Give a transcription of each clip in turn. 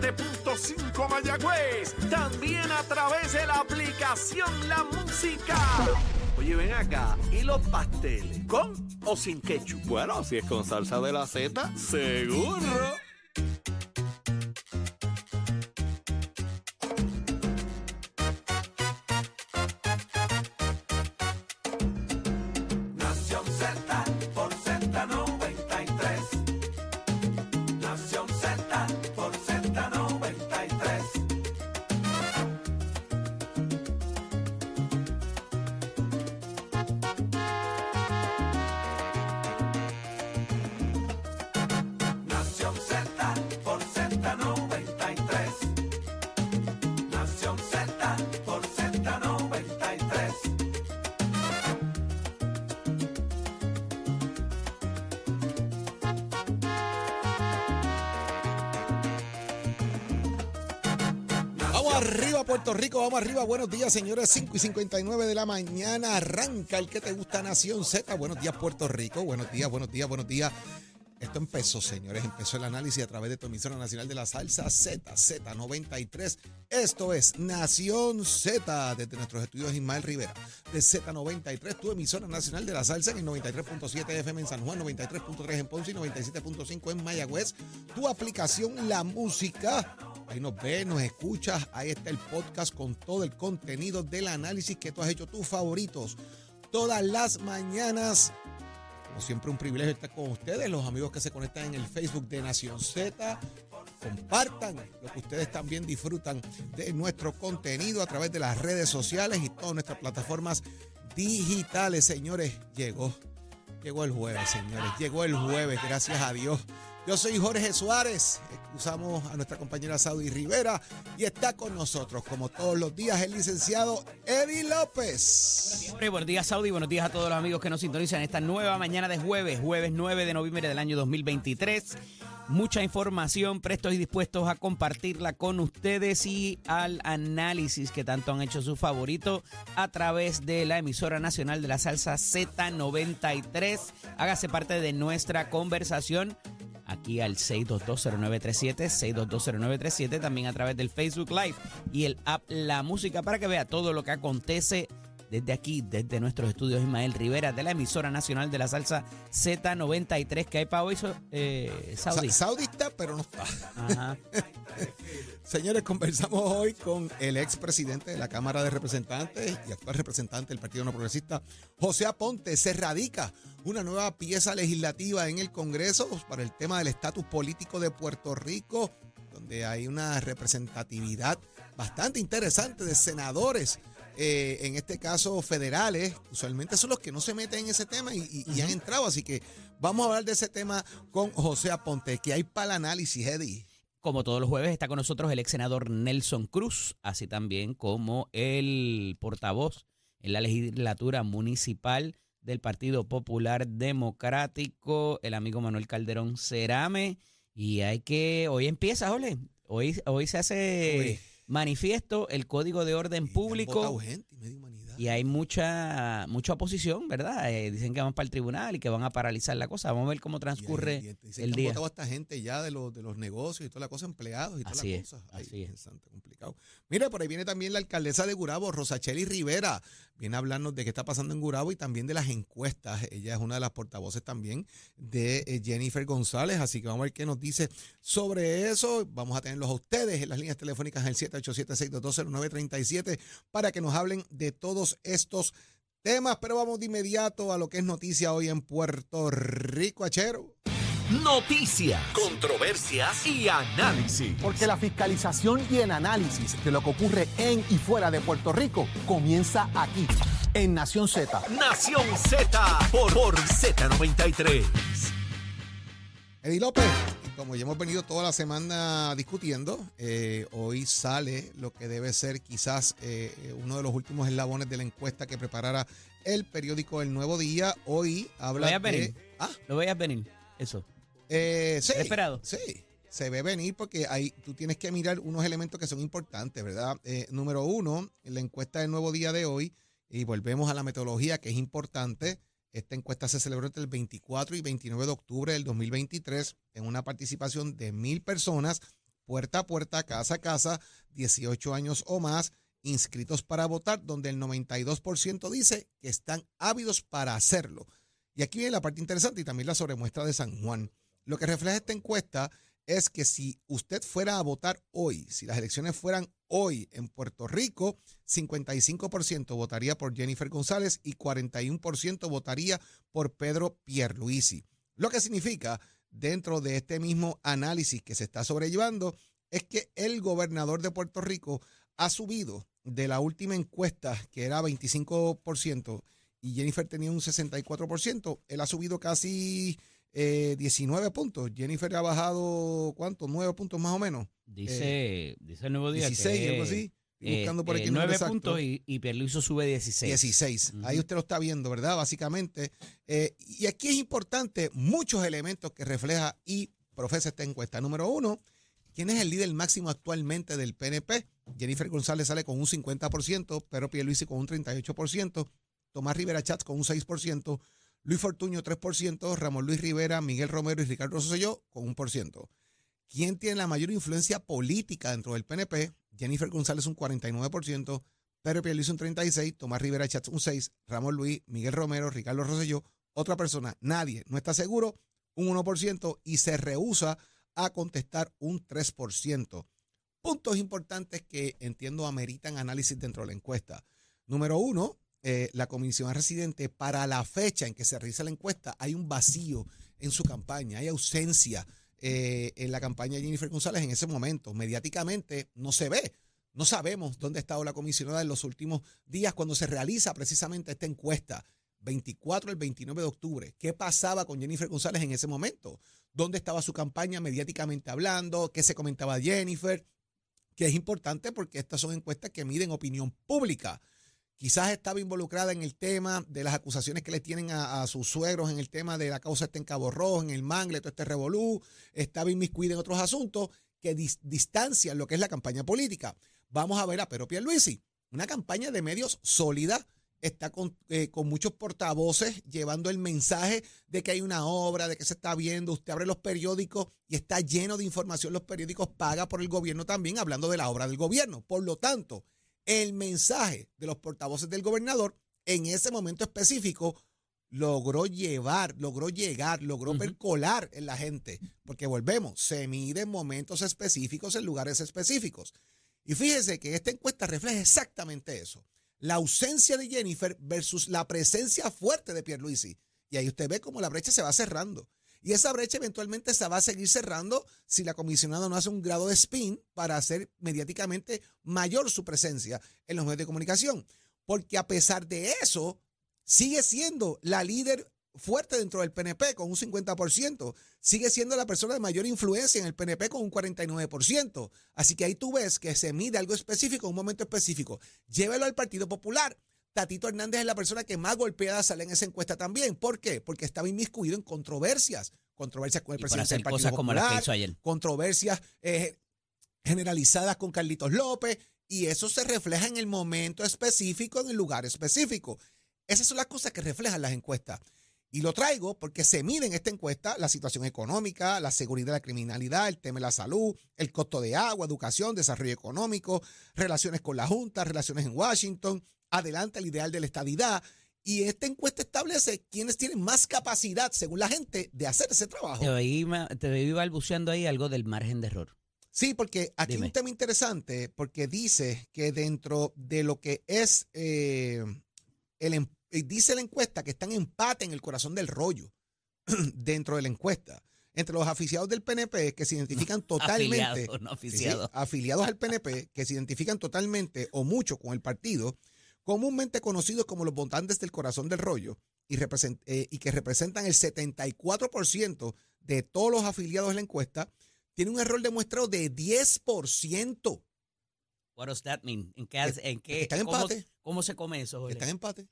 97.5 Mayagüez. También a través de la aplicación La Música. Oye, ven acá. ¿Y los pasteles? ¿Con o sin ketchup? Bueno, si es con salsa de la Z, seguro. Vamos arriba, Puerto Rico, vamos arriba. Buenos días, señores. 5 y 59 de la mañana. Arranca el que te gusta, Nación Z. Buenos días, Puerto Rico. Buenos días, buenos días, buenos días. Esto empezó, señores. Empezó el análisis a través de tu emisora nacional de la salsa Z, Z93. Esto es Nación Z, desde nuestros estudios Ismael Rivera, de Z93, tu emisora nacional de la salsa en el 93.7 FM en San Juan, 93.3 en Ponce y 97.5 en Mayagüez. Tu aplicación La Música. Ahí nos ves, nos escuchas. Ahí está el podcast con todo el contenido del análisis que tú has hecho, tus favoritos. Todas las mañanas. Como siempre, un privilegio estar con ustedes, los amigos que se conectan en el Facebook de Nación Z. Compartan lo que ustedes también disfrutan de nuestro contenido a través de las redes sociales y todas nuestras plataformas digitales. Señores, llegó. Llegó el jueves, señores. Llegó el jueves, gracias a Dios. Yo soy Jorge Suárez. Excusamos a nuestra compañera Saudi Rivera y está con nosotros, como todos los días, el licenciado Eddie López. Buenos días, Saudi. Buenos días a todos los amigos que nos sintonizan esta nueva mañana de jueves, jueves 9 de noviembre del año 2023. Mucha información, prestos y dispuestos a compartirla con ustedes y al análisis que tanto han hecho su favorito a través de la emisora nacional de la salsa Z93. Hágase parte de nuestra conversación aquí al 6220937, 6220937, también a través del Facebook Live y el app La Música para que vea todo lo que acontece desde aquí, desde nuestros estudios Ismael Rivera, de la emisora nacional de la salsa Z93 que hay para hoy, eh, Saudi. Sa- Saudi está, pero no está. Ajá. Señores, conversamos hoy con el expresidente de la Cámara de Representantes y actual representante del Partido No Progresista, José Aponte. Se radica una nueva pieza legislativa en el Congreso para el tema del estatus político de Puerto Rico, donde hay una representatividad bastante interesante de senadores. Eh, en este caso federales, usualmente son los que no se meten en ese tema y, y- y han entrado. Así que vamos a hablar de ese tema con José Aponte, que hay para el análisis, Eddie. Como todos los jueves está con nosotros el ex senador Nelson Cruz, así también como el portavoz en la legislatura municipal del Partido Popular Democrático, el amigo Manuel Calderón Cerame. Y hay que, hoy empieza, Ole. Hoy, hoy se hace Uy. Manifiesto el Código de Orden Público. gente y hay mucha mucha oposición, ¿verdad? Eh, dicen que van para el tribunal y que van a paralizar la cosa. Vamos a ver cómo transcurre Y hay- dicen el que día. Han votado a esta gente ya de los, de los negocios y toda la cosa, empleados y toda Así la es, cosa. Ay, así es. complicado. Mire, por ahí viene también la alcaldesa de Gurabo, Rosacheli Rivera. Viene a hablarnos de qué está pasando en Gurabo y también de las encuestas. Ella es una de las portavoces también de eh, Jennifer González. Así que vamos a ver qué nos dice sobre eso. Vamos a tenerlos a ustedes en las líneas telefónicas el 787-6220937 para que nos hablen de todos estos temas. Pero vamos de inmediato a lo que es noticia hoy en Puerto Rico, Achero. Noticias, controversias y análisis. Porque la fiscalización y el análisis de lo que ocurre en y fuera de Puerto Rico comienza aquí, en Nación Z. Nación Z por, por Z93. Eddie López, y como ya hemos venido toda la semana discutiendo, eh, hoy sale lo que debe ser quizás eh, uno de los últimos eslabones de la encuesta que preparara el periódico El Nuevo Día. Hoy habla ¿Lo veías de... venir? Ah, ¿Lo veías venir? Eso. Eh, sí. ¿Era esperado? Sí. Se ve venir porque ahí tú tienes que mirar unos elementos que son importantes, ¿verdad? Eh, número uno, en la encuesta del Nuevo Día de hoy, y volvemos a la metodología que es importante. Esta encuesta se celebró entre el 24 y 29 de octubre del 2023 en una participación de mil personas puerta a puerta, casa a casa, 18 años o más, inscritos para votar, donde el 92% dice que están ávidos para hacerlo. Y aquí viene la parte interesante y también la sobremuestra de San Juan. Lo que refleja esta encuesta es que si usted fuera a votar hoy, si las elecciones fueran hoy en Puerto Rico, 55% votaría por Jennifer González y 41% votaría por Pedro Pierluisi. Lo que significa, dentro de este mismo análisis que se está sobrellevando, es que el gobernador de Puerto Rico ha subido de la última encuesta, que era 25%, y Jennifer tenía un 64%, él ha subido casi 19 eh, puntos. Jennifer ha bajado, ¿cuánto? 9 puntos más o menos. Dice, dice el nuevo día 16, algo así. buscando por aquí 9 eh, puntos y, y Perluiso sube 16. 16. Ahí usted lo está viendo, ¿verdad? Básicamente. Eh, y aquí es importante muchos elementos que refleja y profesa esta encuesta. Número uno, ¿quién es el líder máximo actualmente del PNP? Jennifer González sale con un 50%, Pedro Pierluisi con un 38%, Tomás Rivera Chats con un 6%, Luis Fortuño 3%, Ramón Luis Rivera, Miguel Romero y Ricardo Rosselló con un por ciento. ¿Quién tiene la mayor influencia política dentro del PNP? Jennifer González un 49%, Pedro Pierluisi un 36%, Tomás Rivera Chats un 6%, Ramón Luis, Miguel Romero, Ricardo Rosselló, otra persona, nadie, no está seguro, un 1% y se rehúsa a contestar un 3%. Puntos importantes que entiendo ameritan análisis dentro de la encuesta. Número uno, eh, la comisión residente, para la fecha en que se realiza la encuesta, hay un vacío en su campaña, hay ausencia eh, en la campaña de Jennifer González en ese momento. Mediáticamente no se ve. No sabemos dónde ha estado la comisionada en los últimos días cuando se realiza precisamente esta encuesta. 24 el 29 de octubre. ¿Qué pasaba con Jennifer González en ese momento? ¿Dónde estaba su campaña mediáticamente hablando? ¿Qué se comentaba Jennifer? Que es importante porque estas son encuestas que miden opinión pública. Quizás estaba involucrada en el tema de las acusaciones que le tienen a, sus suegros en el tema de la causa este en Cabo Rojo, en el Mangle, todo este revolú, estaba inmiscuida en otros asuntos que distancian lo que es la campaña política. Vamos a ver a Pedro Pierluisi, una campaña de medios sólida, está con, eh, con, muchos portavoces llevando el mensaje de que hay una obra, de que se está viendo. Usted abre los periódicos y está lleno de información. Los periódicos paga por el gobierno también, hablando de la obra del gobierno. Por lo tanto, el mensaje de los portavoces del gobernador en ese momento específico logró llevar, logró llegar, logró percolar en la gente, porque volvemos, se mide en momentos específicos, en lugares específicos. Y fíjese que esta encuesta refleja exactamente eso, la ausencia de Jennifer versus la presencia fuerte de Pierluisi. Y ahí usted ve cómo la brecha se va cerrando. Y esa brecha eventualmente se va a seguir cerrando si la comisionada no hace un grado de spin para hacer mediáticamente mayor su presencia en los medios de comunicación. Porque a pesar de eso, sigue siendo la líder fuerte dentro del PNP con un 50%, sigue siendo la persona de mayor influencia en el PNP con un 49%. Así que ahí tú ves que se mide algo específico un momento específico. Llévelo al Partido Popular. Tatito Hernández es la persona que más golpeada sale en esa encuesta también. ¿Por qué? Porque estaba inmiscuido en controversias. Controversias con el presidente del Partido Popular, controversias eh, generalizadas con Carlitos López, y eso se refleja en el momento específico, en el lugar específico. Esas son las cosas que reflejan las encuestas. Y lo traigo porque se mide en esta encuesta la situación económica, la seguridad de la criminalidad, el tema de la salud, el costo de agua, educación, desarrollo económico, relaciones con la Junta, relaciones en Washington, adelante el ideal de la estadidad. Y esta encuesta establece quiénes tienen más capacidad, según la gente, de hacer ese trabajo. Te veí, te balbuceando ahí algo del margen de error. Sí, porque aquí hay un tema interesante, porque dice que dentro de lo que es eh, el em, dice la encuesta que están en empate en el corazón del rollo dentro de la encuesta entre los aficionados del PNP que se identifican totalmente no afiliados. afiliados al PNP que se identifican totalmente o mucho con el partido comúnmente conocidos como los votantes del corazón del rollo, y, eh, y que representan el 74% de todos los afiliados en la encuesta, tiene un error demostrado de 10%. What does that mean? ¿En qué, en qué, están en empate. ¿Cómo se come eso? Están en empate.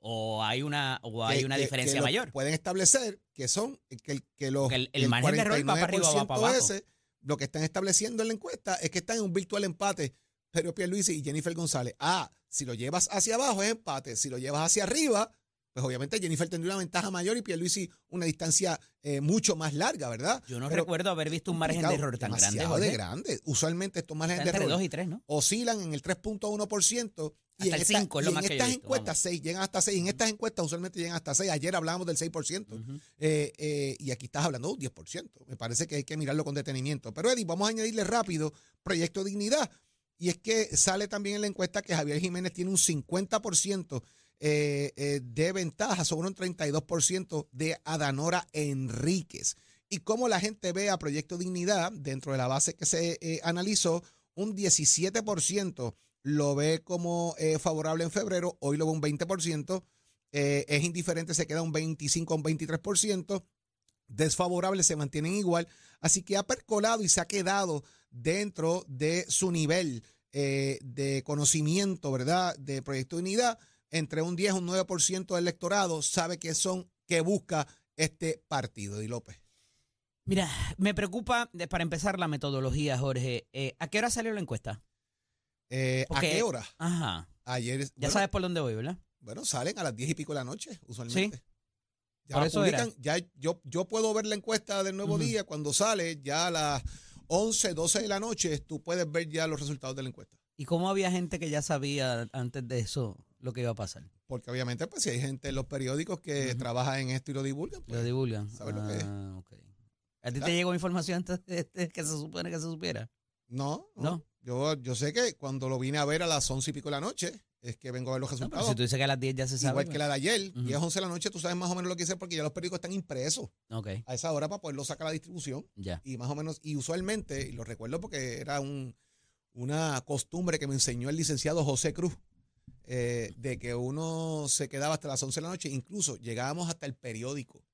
¿O hay una, o hay una diferencia mayor? Pueden establecer que son que, que los el, el, margen de error va para arriba va para abajo. Ese, lo que están estableciendo en la encuesta es que están en un virtual empate Pedro Pierluisi y Jennifer González. Ah, si lo llevas hacia abajo es empate. Si lo llevas hacia arriba, pues obviamente Jennifer tendría una ventaja mayor y Pierluisi una distancia eh, mucho más larga, ¿verdad? Yo no Pero recuerdo haber visto un margen de error tan grande. Jorge. de grande. Usualmente estos márgenes de entre error 2 y 3, ¿no? oscilan en el 3.1% y Hasta en, el esta- 5 es y en yo estas visto, encuestas 6, llegan hasta 6. En estas encuestas usualmente llegan hasta 6. Ayer hablábamos del 6%. Ujú. Eh, eh, y aquí estás hablando de un 10%. Me parece que hay que mirarlo con detenimiento. Pero Eddie, vamos a añadirle rápido Proyecto Dignidad. Y es que sale también en la encuesta que Javier Jiménez tiene un 50% eh, eh, de ventaja sobre un 32% de Adanora Enríquez. Y cómo la gente ve a Proyecto Dignidad dentro de la base que se eh, analizó, un 17% lo ve como eh, favorable en febrero, hoy lo ve un 20%, eh, es indiferente, se queda un 25 o un 23%, desfavorable se mantienen igual, así que ha percolado y se ha quedado dentro de su nivel eh, de conocimiento, ¿verdad?, de Proyecto de Unidad, entre un 10 y un 9% del electorado sabe que son, que busca este partido, Di López. Mira, me preocupa, para empezar, la metodología, Jorge. Eh, ¿A qué hora salió la encuesta? Eh, ¿A qué hora? Ajá. Ayer, Ya bueno, sabes por dónde voy, ¿verdad? Bueno, salen a las 10 y pico de la noche, usualmente. Ya Por eso era. publican, ya yo, yo puedo ver la encuesta del nuevo día cuando sale, ya a las 11, 12 de la noche, tú puedes ver ya los resultados de la encuesta. ¿Y cómo había gente que ya sabía antes de eso lo que iba a pasar? Porque obviamente, pues si hay gente en los periódicos que Ujú. trabaja en esto y lo divulgan, pues, Lo divulgan. ¿sabes lo que es? Ah, ok. ¿A ti te llegó información antes de- de que se supone que se supiera? no, no. No. Yo, yo sé que cuando lo vine a ver a las 11 y pico de la noche, es que vengo a ver los No, resultados. si tú dices que a las 10 ya se sabe. Igual que la de ayer, Ujú. 10, 11 de la noche, tú sabes más o menos lo que hice porque ya los periódicos están impresos a esa hora para poderlo sacar a la distribución. ya. y más o menos, y usualmente, y lo recuerdo porque era un, una costumbre que me enseñó el licenciado José Cruz, eh, de que uno se quedaba hasta las 11 de la noche, incluso llegábamos hasta el periódico,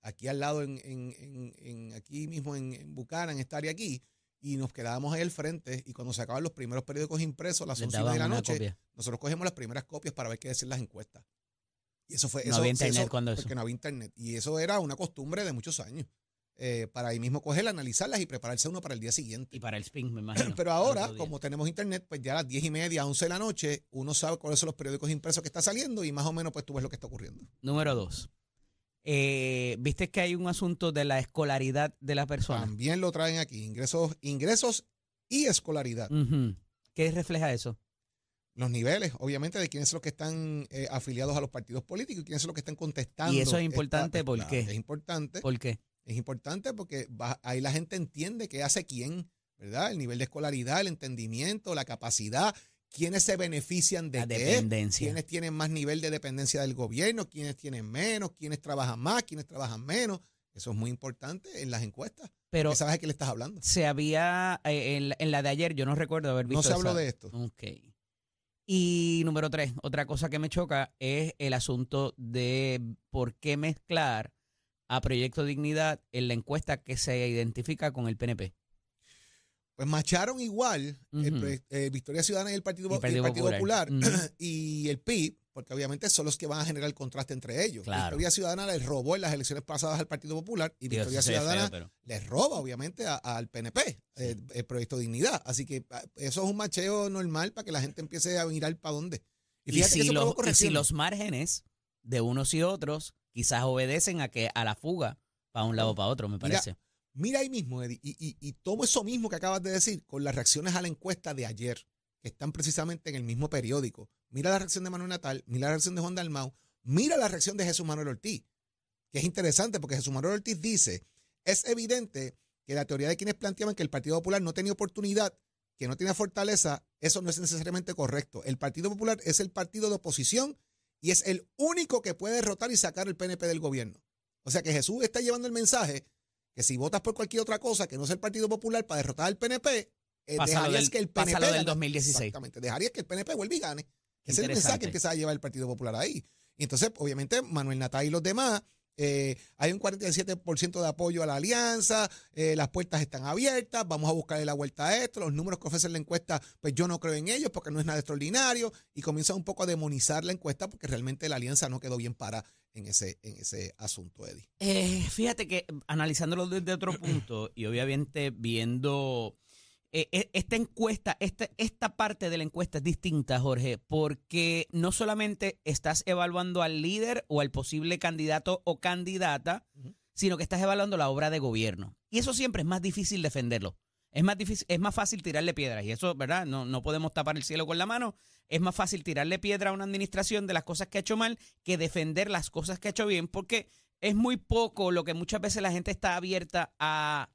aquí al lado, en, en- en- en- aquí mismo en, en Bucana, en esta área aquí, y nos quedábamos ahí al frente, y cuando se acaban los primeros periódicos impresos las Les 11 y media daban de la noche, copia. nosotros cogemos las primeras copias para ver qué decían las encuestas. Y eso fue No eso, había internet eso- cuando eso. Porque no había internet. Y eso era una costumbre de muchos años. eh, para ahí mismo cogerla, analizarlas y prepararse uno para el día siguiente. Y para el spin, me imagino. Pero ahora, como tenemos internet, pues ya a las 10 y media, 11 de la noche, uno sabe cuáles son los periódicos impresos que está saliendo y más o menos pues tú ves lo que está ocurriendo. Número dos. Eh, ¿Viste que hay un asunto de la escolaridad de la persona? También lo traen aquí, ingresos, ingresos y escolaridad. ¿Qué refleja eso? Los niveles, obviamente, de quiénes son los que están eh, afiliados a los partidos políticos y quiénes son los que están contestando. Y eso es esta- importante, ¿por claro, qué? Es importante. ¿Por qué? Es importante porque va- ahí la gente entiende qué hace quién, ¿verdad? El nivel de escolaridad, el entendimiento, la capacidad, quiénes se benefician de La qué, dependencia. quiénes tienen más nivel de dependencia del gobierno, quiénes tienen menos, quiénes trabajan más, quiénes trabajan menos. Eso es muy importante en las encuestas. Pero sabes a qué le estás hablando. se había, eh, en, la- en la de ayer, yo no recuerdo haber visto No se habló esa- de esto. Ok. Y número tres, otra cosa que me choca es el asunto de por qué mezclar a Proyecto Dignidad en la encuesta que se identifica con el PNP. Pues macharon igual el Ujú. proye- eh, Victoria Ciudadana y el Partido, Y el y el Partido Partido Popular. Popular, y el PIB, porque obviamente son los que van a generar el contraste entre ellos. Claro. Victoria Ciudadana les robó en las elecciones pasadas al Partido Popular y Digo, Victoria Ciudadana feo, les roba, obviamente, al PNP, eh, el Proyecto Dignidad. Así que ah, eso es un macheo normal para que la gente empiece a mirar para dónde. Y, fíjate que si eso los, y si los márgenes de unos y otros quizás obedecen a que a la fuga para un lado o para otro, me parece. Mira ahí mismo, Eddie, y, y, y tomo eso mismo que acabas de decir con las reacciones a la encuesta de ayer, que están precisamente en el mismo periódico. Mira la reacción de Manuel Natal, mira la reacción de Juan Dalmau, mira la reacción de Jesús Manuel Ortiz, que es interesante porque Jesús Manuel Ortiz dice, es evidente que la teoría de quienes planteaban que el Partido Popular no tenía oportunidad, que no tenía fortaleza, eso no es necesariamente correcto. El Partido Popular es el partido de oposición y es el único que puede derrotar y sacar el PNP del gobierno. O sea que Jesús está llevando el mensaje que si votas por cualquier otra cosa que no sea el Partido Popular para derrotar al PNP, eh, dejarías del- que el PNP del gane. 2016. Exactamente, dejarías que el PNP vuelva y gane. Ese es el mensaje que empieza a llevar el Partido Popular ahí. Y entonces, obviamente, Manuel Natal y los demás, eh, hay un 47% de apoyo a la alianza, eh, las puertas están abiertas, vamos a buscarle la vuelta a esto, los números que ofrece la encuesta, pues yo no creo en ellos porque no es nada extraordinario y comienza un poco a demonizar la encuesta porque realmente la alianza no quedó bien para en ese, en ese asunto, Eddie. Eh, fíjate que analizándolo desde otro punto y obviamente viendo eh, eh, esta encuesta, esta, esta parte de la encuesta es distinta, Jorge, porque no solamente estás evaluando al líder o al posible candidato o candidata, sino que estás evaluando la obra de gobierno. Y eso siempre es más difícil defenderlo. Es más difícil, es más fácil tirarle piedras. Y eso, ¿verdad? No, no podemos tapar el cielo con la mano. Es más fácil tirarle piedra a una administración de las cosas que ha hecho mal que defender las cosas que ha hecho bien, porque es muy poco lo que muchas veces la gente está abierta a,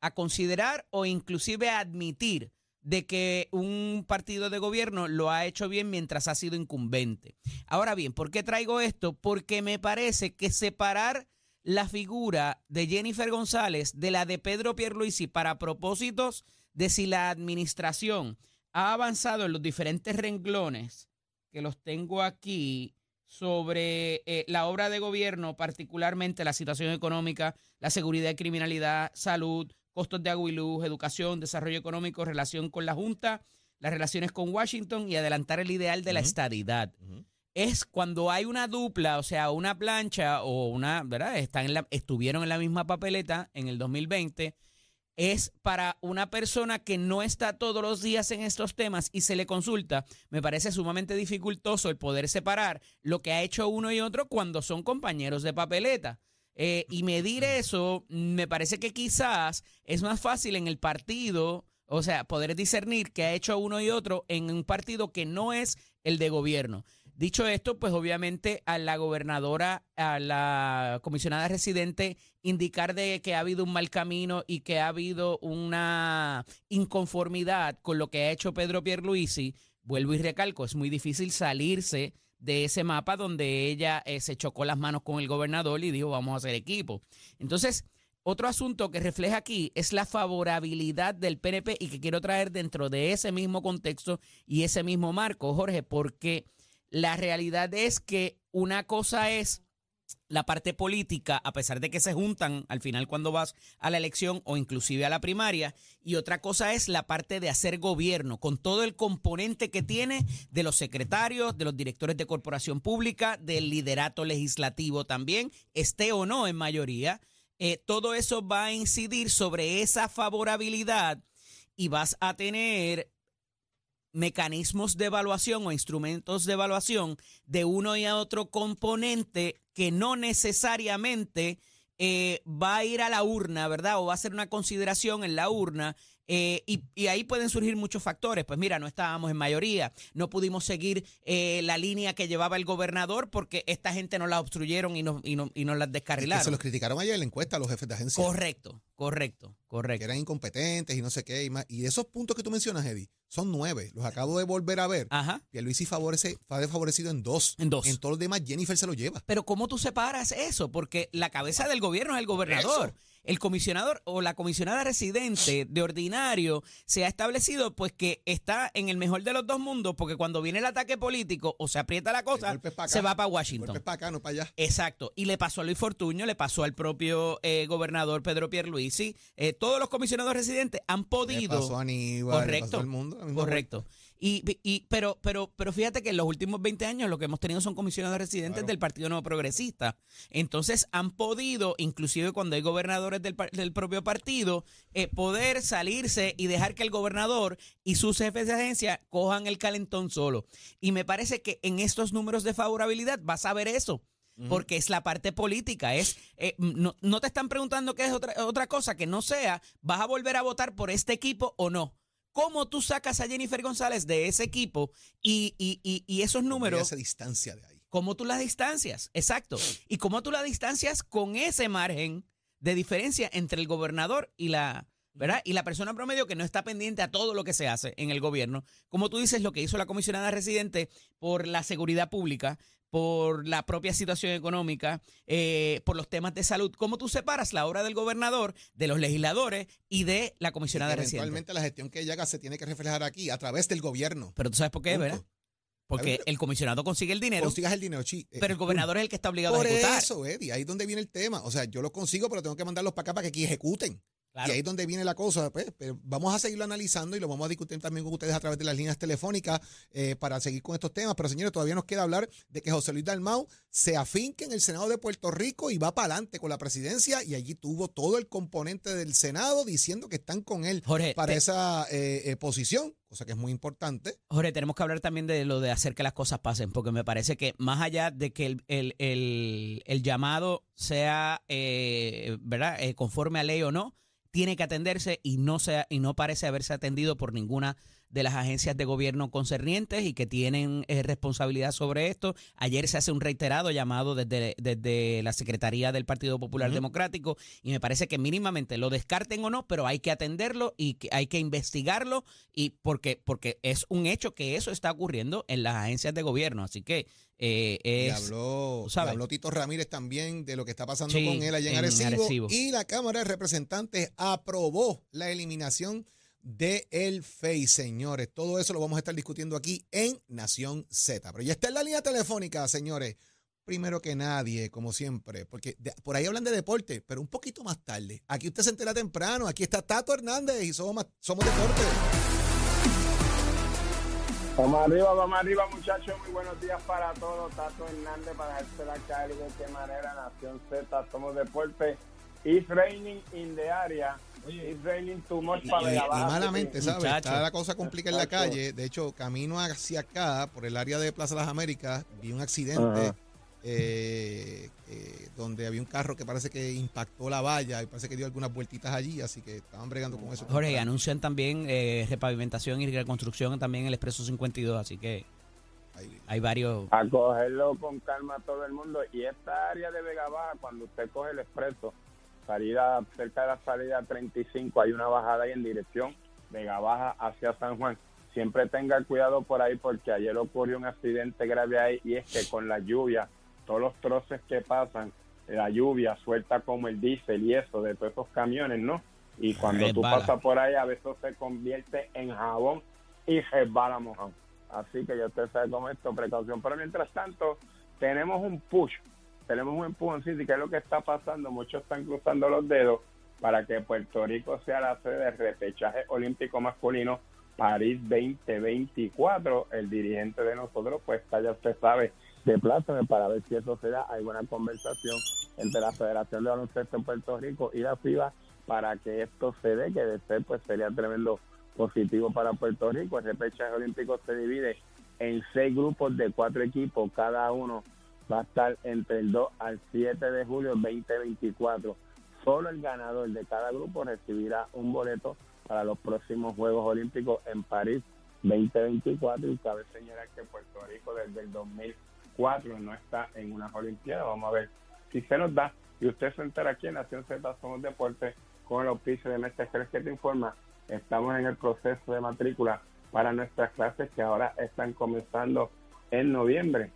a considerar o inclusive a admitir de que un partido de gobierno lo ha hecho bien mientras ha sido incumbente. Ahora bien, ¿por qué traigo esto? Porque me parece que separar la figura de Jennifer González de la de Pedro Pierluisi para propósitos de si la administración ha avanzado en los diferentes renglones que los tengo aquí sobre eh, la obra de gobierno, particularmente la situación económica, la seguridad y criminalidad, salud, costos de agua y luz, educación, desarrollo económico, relación con la Junta, las relaciones con Washington y adelantar el ideal de la estadidad es cuando hay una dupla, o sea, una plancha o una, ¿verdad? Están en la, estuvieron en la misma papeleta en el 2020. Es para una persona que no está todos los días en estos temas y se le consulta, me parece sumamente dificultoso el poder separar lo que ha hecho uno y otro cuando son compañeros de papeleta. Eh, y medir eso, me parece que quizás es más fácil en el partido, o sea, poder discernir que ha hecho uno y otro en un partido que no es el de gobierno. Dicho esto, pues obviamente a la gobernadora, a la comisionada residente, indicar de que ha habido un mal camino y que ha habido una inconformidad con lo que ha hecho Pedro Pierluisi, vuelvo y recalco, es muy difícil salirse de ese mapa donde ella eh, se chocó las manos con el gobernador y dijo vamos a hacer equipo. Entonces, otro asunto que refleja aquí es la favorabilidad del PNP y que quiero traer dentro de ese mismo contexto y ese mismo marco, Jorge, porque la realidad es que una cosa es la parte política, a pesar de que se juntan al final cuando vas a la elección o inclusive a la primaria, y otra cosa es la parte de hacer gobierno, con todo el componente que tiene de los secretarios, de los directores de corporación pública, del liderato legislativo también, esté o no en mayoría. Eh, todo eso va a incidir sobre esa favorabilidad y vas a tener mecanismos de evaluación o instrumentos de evaluación de uno y a otro componente que no necesariamente eh, va a ir a la urna, ¿verdad? O va a ser una consideración en la urna eh, y, ahí pueden surgir muchos factores. Pues mira, no estábamos en mayoría, no pudimos seguir eh, la línea que llevaba el gobernador porque esta gente nos la obstruyeron y nos, y, y nos las descarrilaron. se los criticaron ayer en la encuesta a los jefes de agencia. Correcto, correcto, correcto. Que eran incompetentes y no sé qué. Y, más. y esos puntos que tú mencionas, Eddie, son nueve. Los acabo de volver a ver. Ajá. Y Luis favorece, fue favorecido en dos. En dos. En todos los demás, Jennifer se lo lleva. Pero ¿cómo tú separas eso? Porque la cabeza del gobierno es el gobernador el comisionador o la comisionada residente de ordinario se ha establecido pues que está en el mejor de los dos mundos porque cuando viene el ataque político o se aprieta la cosa, se va para Washington. para acá, no para allá. Exacto. Y le pasó a Luis Fortuño, le pasó al propio eh, gobernador Pedro Pierluisi. Eh, todos los comisionados residentes han podido... Le pasó a Aníbal, correcto, le mundo. Correcto. Y, y, pero, pero, pero fíjate que en los últimos 20 años lo que hemos tenido son comisionados residentes del Partido Nuevo Progresista. Entonces han podido, inclusive cuando hay gobernadores del, del propio partido, eh, poder salirse y dejar que el gobernador y sus jefes de agencia cojan el calentón solo. Y me parece que en estos números de favorabilidad vas a ver eso porque es la parte política. Es eh, no, no, te están preguntando qué es otra, otra cosa que no sea, ¿vas a volver a votar por este equipo o no? ¿Cómo tú sacas a Jennifer González de ese equipo y, y, esos números? Esa distancia de ahí. ¿Cómo tú las distancias? Exacto. Y cómo tú la distancias con ese margen de diferencia entre el gobernador y la, ¿verdad? Y la persona promedio que no está pendiente a todo lo que se hace en el gobierno. Como tú dices, lo que hizo la comisionada residente por la seguridad pública, por la propia situación económica, eh, por los temas de salud. ¿Cómo tú separas la obra del gobernador, de los legisladores y de la comisionada residente? Eventualmente la gestión que ella haga se tiene que reflejar aquí, a través del gobierno. Pero tú sabes por qué, ¿verdad? Porque el comisionado consigue el dinero. Consigas el dinero, sí. Pero el gobernador es el que está obligado a ejecutar. Por eso, Eddie, ahí es donde viene el tema. O sea, yo lo consigo, pero tengo que mandarlos para acá para que aquí ejecuten. Y ahí es donde viene la cosa. Pues, pero vamos a seguirlo analizando y lo vamos a discutir también con ustedes a través de las líneas telefónicas eh, para seguir con estos temas. Pero señores, todavía nos queda hablar de que José Luis Dalmau se afinque en el Senado de Puerto Rico y va para adelante con la presidencia y allí tuvo todo el componente del Senado diciendo que están con él Jorge, para te- esa eh, eh, posición, cosa que es muy importante. Jorge, tenemos que hablar también de lo de hacer que las cosas pasen, porque me parece que más allá de que el, el- el- el llamado sea eh, ¿verdad? Eh, conforme a ley o no, tiene que atenderse y no sea, y no parece haberse atendido por ninguna de las agencias de gobierno concernientes y que tienen eh, responsabilidad sobre esto. Ayer se hace un reiterado llamado desde, desde la Secretaría del Partido Popular Democrático y me parece que mínimamente lo descarten o no, pero hay que atenderlo y que hay que investigarlo y porque, porque es un hecho que eso está ocurriendo en las agencias de gobierno. Así que eh, Y es... habló, y habló Tito Ramírez también de lo que está pasando Sí, con él allá en, en Arecibo. Y la Cámara de Representantes aprobó la eliminación de el FEI, señores. Todo eso lo vamos a estar discutiendo aquí en Nación Z. Pero ya está en la línea telefónica, señores. Primero que nadie, como siempre, porque de- por ahí hablan de deporte, pero un poquito más tarde. Aquí usted se entera temprano. Aquí está Tato Hernández y somos, somos deporte. Vamos arriba, vamos arriba, muchachos. Muy buenos días para todos. Tato Hernández para dejarse la calle de qué manera. Nación Z, somos deporte. It's raining in the area. It's raining too much Y, para y- Baja. malamente, ¿sabes? Muchacho. Está la cosa complicada en la calle. De hecho, camino hacia acá, por el área de Plaza Las Américas, vi un accidente. Eh, eh, donde había un carro que parece que impactó la valla y parece que dio algunas vueltitas allí, así que estaban bregando con eso. Jorge, anuncian también eh, repavimentación y reconstrucción también en el Expreso 52, así que Ahí. hay varios... A cogerlo con calma todo el mundo. Y esta área de Vega Baja, cuando usted coge el expreso, salida cerca de la salida 35, hay una bajada ahí en dirección Vega Baja hacia San Juan. Siempre tenga cuidado por ahí porque ayer ocurrió un accidente grave ahí y es que con la lluvia, todos los troces que pasan, la lluvia suelta como el diésel y eso de todos esos camiones, ¿no? Y cuando tú pasas por ahí, a veces se convierte en jabón y resbala mojado. Así que ya usted sabe cómo es esto, precaución. Pero mientras tanto, tenemos un push, tenemos un empujoncito. ¿Y qué es lo que está pasando? Muchos están cruzando los dedos para que Puerto Rico sea la sede del repechaje olímpico masculino París 2024. El dirigente de nosotros, pues ya usted sabe, de plátanos para ver si eso se da. Hay buena conversación entre la Federación de Baloncesto en Puerto Rico y la FIBA para que esto se dé, que de ser, pues sería tremendo positivo para Puerto Rico. El repechaje olímpico se divide en seis grupos de cuatro equipos, cada uno va a estar entre el 2 al 7 de julio del 2024. Solo el ganador de cada grupo recibirá un boleto para los próximos Juegos Olímpicos en París 2024 y cabe señalar que Puerto Rico desde el 2004 no está en unas Olimpiadas. Vamos a ver si se nos da. Y usted se entera aquí en Nación Z Somos Deportes con el auspicio de Mestre que te informa. Estamos en el proceso de matrícula para nuestras clases que ahora están comenzando en noviembre.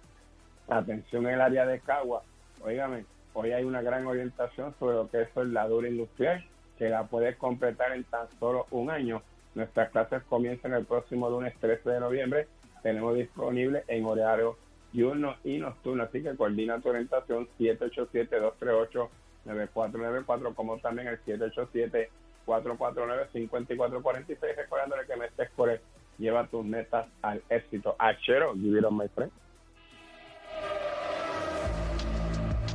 Atención en el área de Cagua. Óigame, hoy hay una gran orientación sobre lo que es soldadura industrial, que la puedes completar en tan solo un año. Nuestras clases comienzan el próximo lunes 13 de noviembre. Tenemos disponible en horario diurno y nocturno, así que coordina tu orientación 787-238-9494, como también el 787-449-5446, recordándole que Mestre lleva tus metas al éxito. Achero, give it on my friend.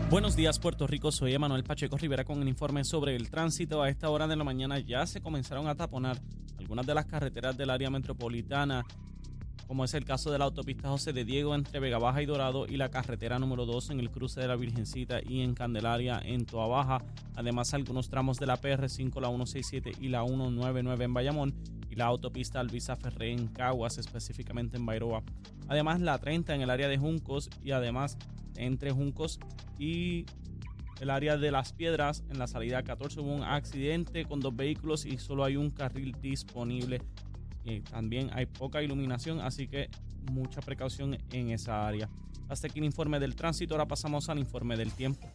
Buenos días, Puerto Rico. Soy Emanuel Pacheco Rivera con el informe sobre el tránsito. A esta hora de la mañana ya se comenzaron a taponar algunas de las carreteras del área metropolitana, como es el caso de la autopista José de Diego entre Vega Baja y Dorado y la carretera número 2 en el cruce de la Virgencita y en Candelaria en Toa Baja. Además, algunos tramos de la PR5, la 167 y la 199 en Bayamón y la autopista Alvisa Ferré en Caguas, específicamente en Bairoa. Además, la 30 en el área de Juncos y además entre Juncos y el área de las piedras en la salida 14 hubo un accidente con dos vehículos y solo hay un carril disponible y también hay poca iluminación así que mucha precaución en esa área hasta aquí el informe del tránsito ahora pasamos al informe del tiempo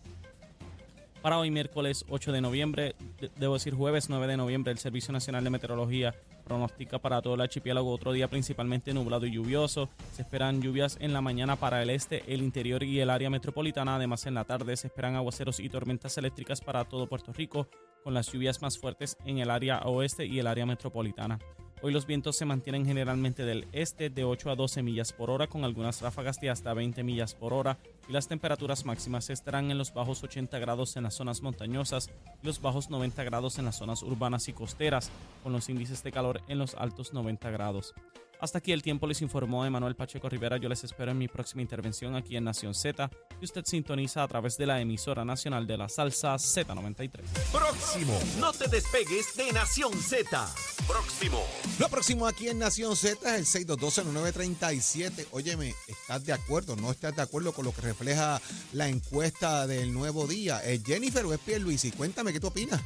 Para hoy miércoles 8 de noviembre, de- debo decir jueves 9 de noviembre, el Servicio Nacional de Meteorología pronostica para todo el archipiélago otro día principalmente nublado y lluvioso. Se esperan lluvias en la mañana para el este, el interior y el área metropolitana. Además, en la tarde se esperan aguaceros y tormentas eléctricas para todo Puerto Rico, con las lluvias más fuertes en el área oeste y el área metropolitana. Hoy los vientos se mantienen generalmente del este de 8 a 12 millas por hora, con algunas ráfagas de hasta 20 millas por hora, y las temperaturas máximas estarán en los bajos 80 grados en las zonas montañosas y los bajos 90 grados en las zonas urbanas y costeras, con los índices de calor en los altos 90 grados. Hasta aquí el tiempo les informó Emanuel Pacheco Rivera. Yo les espero en mi próxima intervención aquí en Nación Z, que usted sintoniza a través de la emisora nacional de la salsa Z93. Próximo. No te despegues de Nación Z. Próximo. Lo próximo aquí en Nación Z es el 6220937. Óyeme, ¿estás de acuerdo? ¿No estás de acuerdo con lo que refleja la encuesta del nuevo día? ¿Es Jennifer o es Pierluisi? Cuéntame, ¿qué tú opinas?